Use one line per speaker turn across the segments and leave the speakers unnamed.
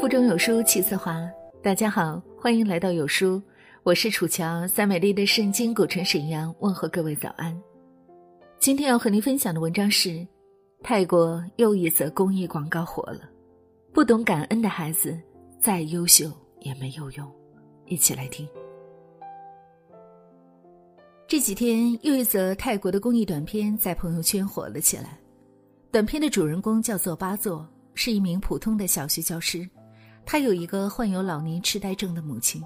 腹中有书气自华。大家好，欢迎来到有书，我是楚乔，在美丽的圣经古城沈阳问候各位早安。今天要和您分享的文章是：泰国又一则公益广告火了，不懂感恩的孩子再优秀也没有用。一起来听。这几天又一则泰国的公益短片在朋友圈火了起来。短片的主人公叫做巴座，是一名普通的小学教师。他有一个患有老年痴呆症的母亲。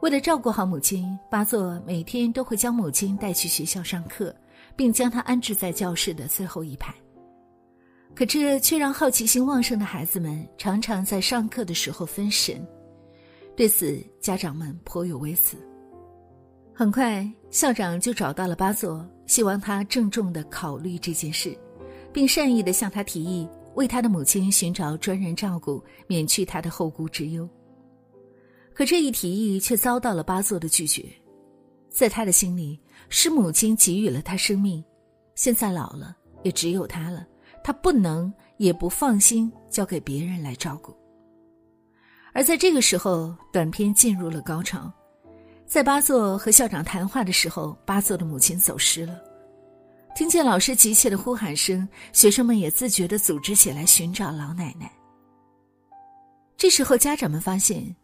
为了照顾好母亲，巴座每天都会将母亲带去学校上课，并将她安置在教室的最后一排。可这却让好奇心旺盛的孩子们常常在上课的时候分神。对此，家长们颇有微词。很快，校长就找到了巴佐，希望他郑重的考虑这件事，并善意的向他提议为他的母亲寻找专人照顾，免去他的后顾之忧。可这一提议却遭到了巴佐的拒绝，在他的心里，是母亲给予了他生命，现在老了也只有他了，他不能也不放心交给别人来照顾。而在这个时候，短片进入了高潮。在巴座和校长谈话的时候，巴座的母亲走失了。听见老师急切的呼喊声，学生们也自觉的组织起来寻找老奶奶。这时候，家长们发现，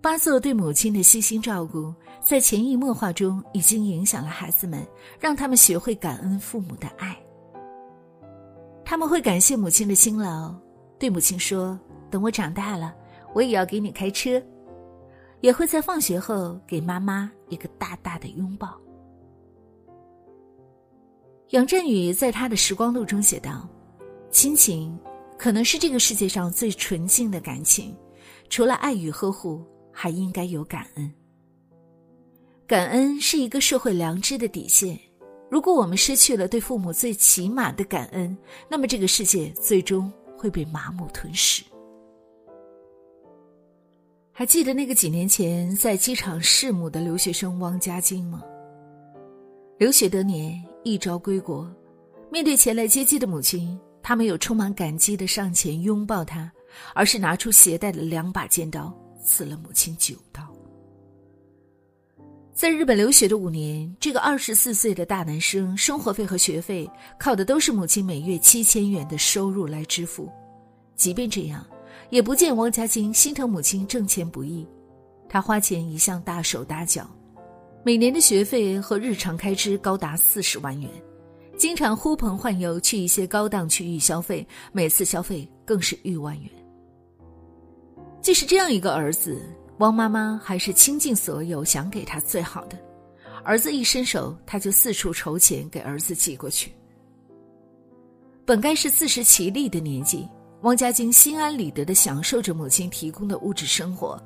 巴瑟对母亲的悉心照顾，在潜移默化中已经影响了孩子们，让他们学会感恩父母的爱。他们会感谢母亲的辛劳，对母亲说：“等我长大了，我也要给你开车。”也会在放学后给妈妈一个大大的拥抱。杨振宇在他的《时光录》中写道：“亲情可能是这个世界上最纯净的感情，除了爱与呵护，还应该有感恩。感恩是一个社会良知的底线。如果我们失去了对父母最起码的感恩，那么这个世界最终会被麻木吞噬。”还记得那个几年前在机场弑母的留学生汪家晶吗？留学多年，一朝归国，面对前来接机的母亲，他没有充满感激的上前拥抱她，而是拿出携带的两把尖刀，刺了母亲九刀。在日本留学的五年，这个二十四岁的大男生，生活费和学费靠的都是母亲每月七千元的收入来支付，即便这样。也不见汪家晶心疼母亲挣钱不易，他花钱一向大手大脚，每年的学费和日常开支高达四十万元，经常呼朋唤友去一些高档区域消费，每次消费更是逾万元。即使这样一个儿子，汪妈妈还是倾尽所有想给他最好的，儿子一伸手，他就四处筹钱给儿子寄过去。本该是自食其力的年纪。汪家晶心安理得地享受着母亲提供的物质生活，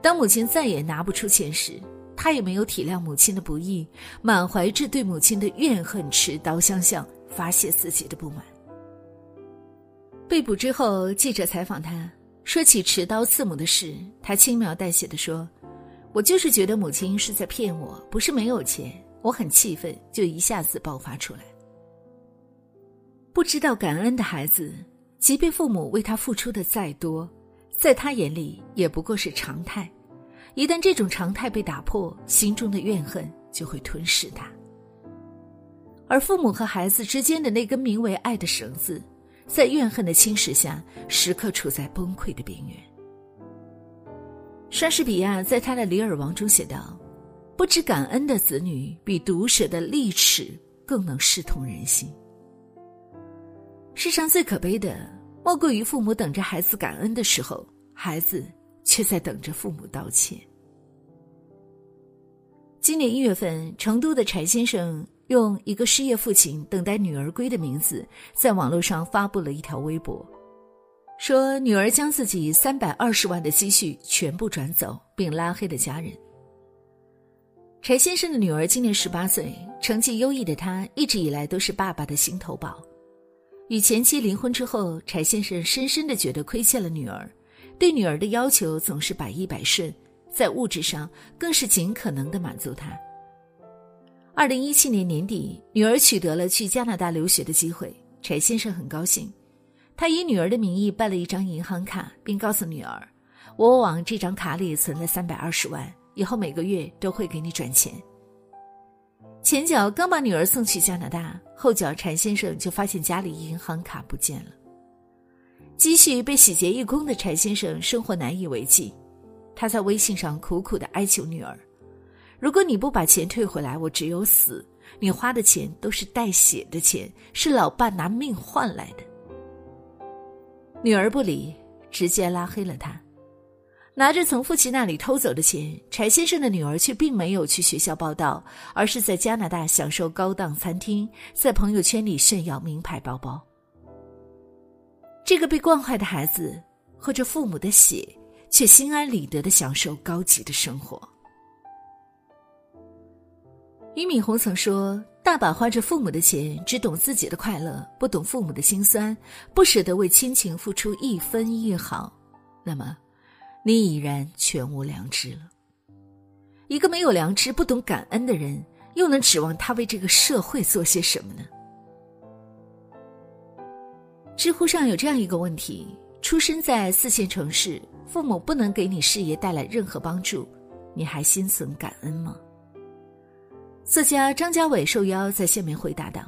当母亲再也拿不出钱时，他也没有体谅母亲的不易，满怀着对母亲的怨恨，持刀相向，发泄自己的不满。被捕之后，记者采访他，说起持刀刺母的事，他轻描淡写的说：“我就是觉得母亲是在骗我，不是没有钱，我很气愤，就一下子爆发出来。”不知道感恩的孩子。即便父母为他付出的再多，在他眼里也不过是常态。一旦这种常态被打破，心中的怨恨就会吞噬他。而父母和孩子之间的那根名为爱的绳子，在怨恨的侵蚀下，时刻处在崩溃的边缘。莎士比亚在他的《李尔王》中写道：“不知感恩的子女，比毒蛇的利齿更能视痛人心。”世上最可悲的，莫过于父母等着孩子感恩的时候，孩子却在等着父母道歉。今年一月份，成都的柴先生用一个失业父亲等待女儿归的名字，在网络上发布了一条微博，说女儿将自己三百二十万的积蓄全部转走，并拉黑了家人。柴先生的女儿今年十八岁，成绩优异的她一直以来都是爸爸的心头宝。与前妻离婚之后，柴先生深深的觉得亏欠了女儿，对女儿的要求总是百依百顺，在物质上更是尽可能的满足她。二零一七年年底，女儿取得了去加拿大留学的机会，柴先生很高兴，他以女儿的名义办了一张银行卡，并告诉女儿：“我往这张卡里存了三百二十万，以后每个月都会给你转钱。”前脚刚把女儿送去加拿大，后脚柴先生就发现家里银行卡不见了，积蓄被洗劫一空的柴先生生活难以为继，他在微信上苦苦的哀求女儿：“如果你不把钱退回来，我只有死。你花的钱都是带血的钱，是老爸拿命换来的。”女儿不理，直接拉黑了他。拿着从父亲那里偷走的钱，柴先生的女儿却并没有去学校报道，而是在加拿大享受高档餐厅，在朋友圈里炫耀名牌包包。这个被惯坏的孩子，喝着父母的血，却心安理得的享受高级的生活。俞敏洪曾说：“大把花着父母的钱，只懂自己的快乐，不懂父母的辛酸，不舍得为亲情付出一分一毫。”那么。你已然全无良知了。一个没有良知、不懂感恩的人，又能指望他为这个社会做些什么呢？知乎上有这样一个问题：出生在四线城市，父母不能给你事业带来任何帮助，你还心存感恩吗？作家张家伟受邀在下面回答道：“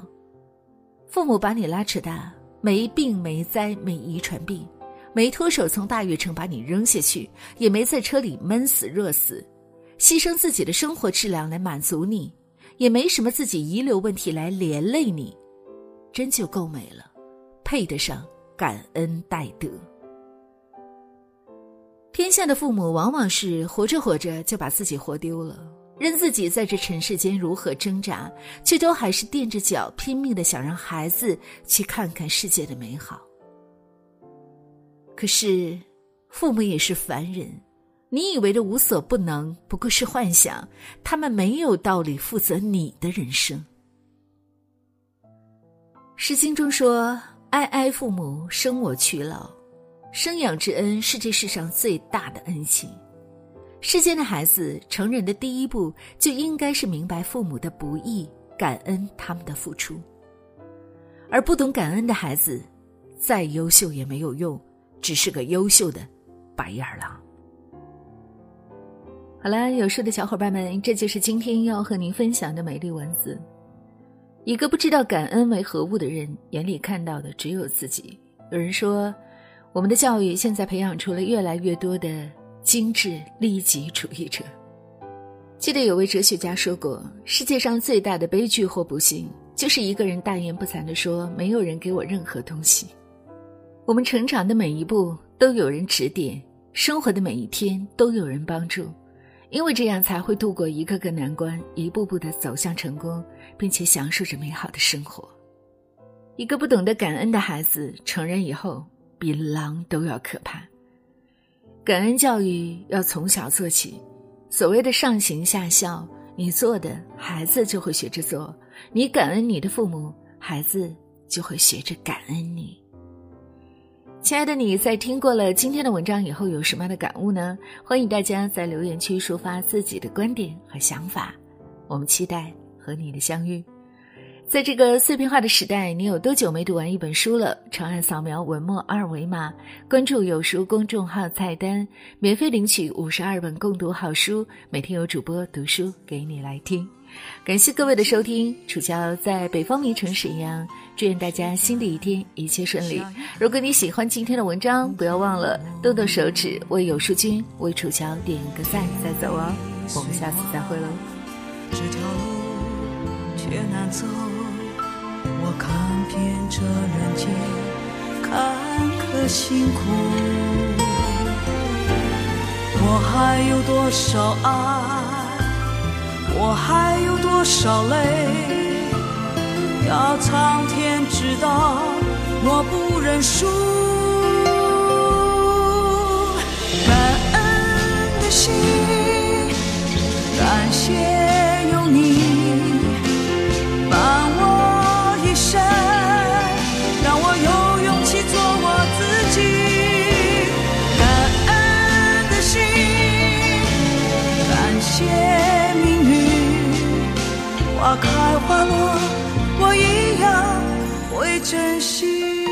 父母把你拉扯大，没病没灾没遗传病。”没脱手从大悦城把你扔下去，也没在车里闷死热死，牺牲自己的生活质量来满足你，也没什么自己遗留问题来连累你，真就够美了，配得上感恩戴德。天下的父母往往是活着活着就把自己活丢了，任自己在这尘世间如何挣扎，却都还是垫着脚拼命的想让孩子去看看世界的美好。可是，父母也是凡人，你以为的无所不能，不过是幻想。他们没有道理负责你的人生。《诗经》中说：“哀哀父母，生我娶老。”生养之恩是这世上最大的恩情。世间的孩子成人的第一步，就应该是明白父母的不易，感恩他们的付出。而不懂感恩的孩子，再优秀也没有用。只是个优秀的白眼狼。好了，有书的小伙伴们，这就是今天要和您分享的美丽文字。一个不知道感恩为何物的人，眼里看到的只有自己。有人说，我们的教育现在培养出了越来越多的精致利己主义者。记得有位哲学家说过，世界上最大的悲剧或不幸，就是一个人大言不惭的说，没有人给我任何东西。我们成长的每一步都有人指点，生活的每一天都有人帮助，因为这样才会度过一个个难关，一步步的走向成功，并且享受着美好的生活。一个不懂得感恩的孩子，成人以后比狼都要可怕。感恩教育要从小做起，所谓的上行下效，你做的孩子就会学着做；你感恩你的父母，孩子就会学着感恩你。亲爱的你在听过了今天的文章以后有什么样的感悟呢？欢迎大家在留言区抒发自己的观点和想法，我们期待和你的相遇。在这个碎片化的时代，你有多久没读完一本书了？长按扫描文末二维码，关注有书公众号菜单，免费领取五十二本共读好书，每天有主播读书给你来听。感谢各位的收听，楚乔在北方名城沈阳，祝愿大家新的一天一切顺利。如果你喜欢今天的文章，不要忘了动动手指为有书君、为楚乔点一个赞再走哦。我们下次再会喽。这条路却难走，我看遍这人间坎坷辛苦，我还有多少爱？我还有多少泪，要苍天知道，我不认输。珍惜。